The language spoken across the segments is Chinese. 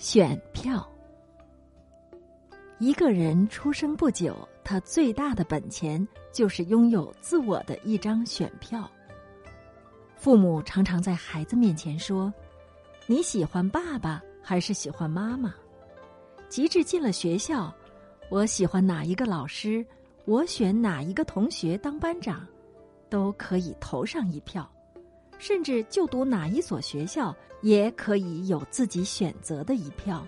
选票。一个人出生不久，他最大的本钱就是拥有自我的一张选票。父母常常在孩子面前说：“你喜欢爸爸还是喜欢妈妈？”及至进了学校，我喜欢哪一个老师，我选哪一个同学当班长，都可以投上一票。甚至就读哪一所学校，也可以有自己选择的一票。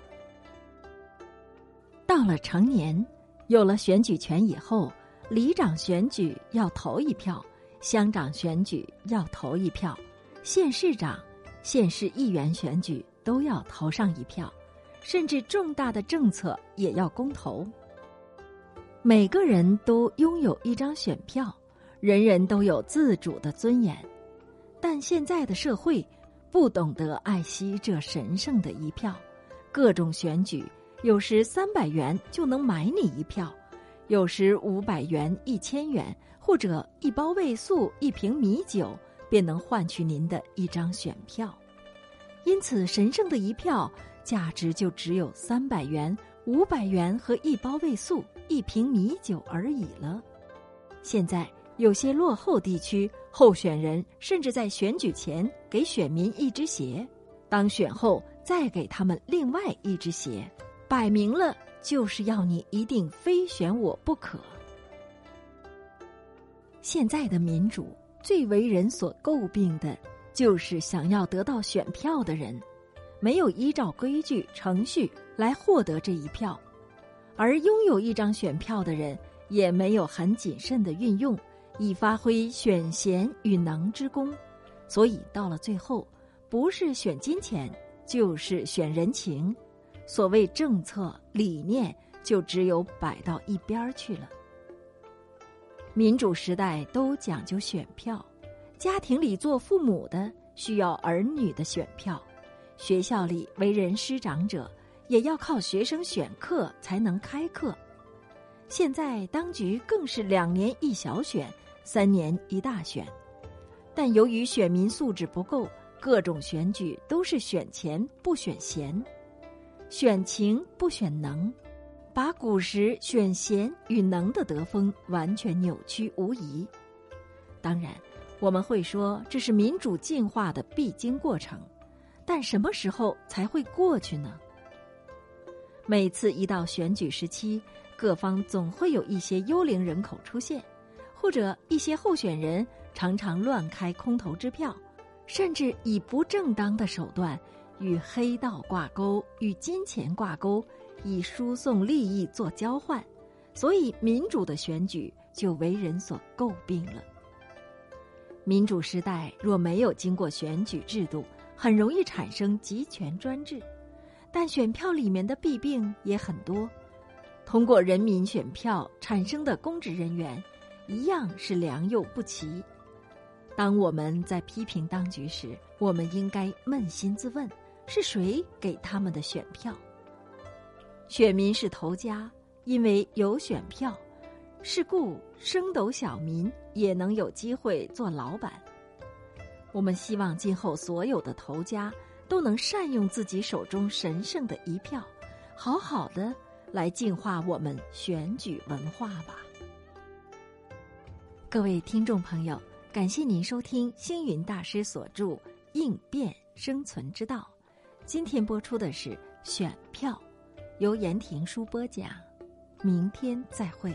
到了成年，有了选举权以后，里长选举要投一票，乡长选举要投一票，县市长、县市议员选举都要投上一票，甚至重大的政策也要公投。每个人都拥有一张选票，人人都有自主的尊严。但现在的社会不懂得爱惜这神圣的一票，各种选举有时三百元就能买你一票，有时五百元、一千元或者一包味素、一瓶米酒便能换取您的一张选票。因此，神圣的一票价值就只有三百元、五百元和一包味素、一瓶米酒而已了。现在。有些落后地区，候选人甚至在选举前给选民一只鞋，当选后再给他们另外一只鞋，摆明了就是要你一定非选我不可。现在的民主最为人所诟病的，就是想要得到选票的人，没有依照规矩程序来获得这一票，而拥有一张选票的人，也没有很谨慎的运用。以发挥选贤与能之功，所以到了最后，不是选金钱，就是选人情。所谓政策理念，就只有摆到一边儿去了。民主时代都讲究选票，家庭里做父母的需要儿女的选票，学校里为人师长者也要靠学生选课才能开课。现在当局更是两年一小选。三年一大选，但由于选民素质不够，各种选举都是选钱不选贤，选情不选能，把古时选贤与能的德风完全扭曲无疑。当然，我们会说这是民主进化的必经过程，但什么时候才会过去呢？每次一到选举时期，各方总会有一些幽灵人口出现。或者一些候选人常常乱开空头支票，甚至以不正当的手段与黑道挂钩、与金钱挂钩，以输送利益做交换，所以民主的选举就为人所诟病了。民主时代若没有经过选举制度，很容易产生集权专制，但选票里面的弊病也很多。通过人民选票产生的公职人员。一样是良莠不齐。当我们在批评当局时，我们应该扪心自问：是谁给他们的选票？选民是头家，因为有选票，是故升斗小民也能有机会做老板。我们希望今后所有的头家都能善用自己手中神圣的一票，好好的来净化我们选举文化吧。各位听众朋友，感谢您收听星云大师所著《应变生存之道》。今天播出的是选票，由言庭书播讲。明天再会。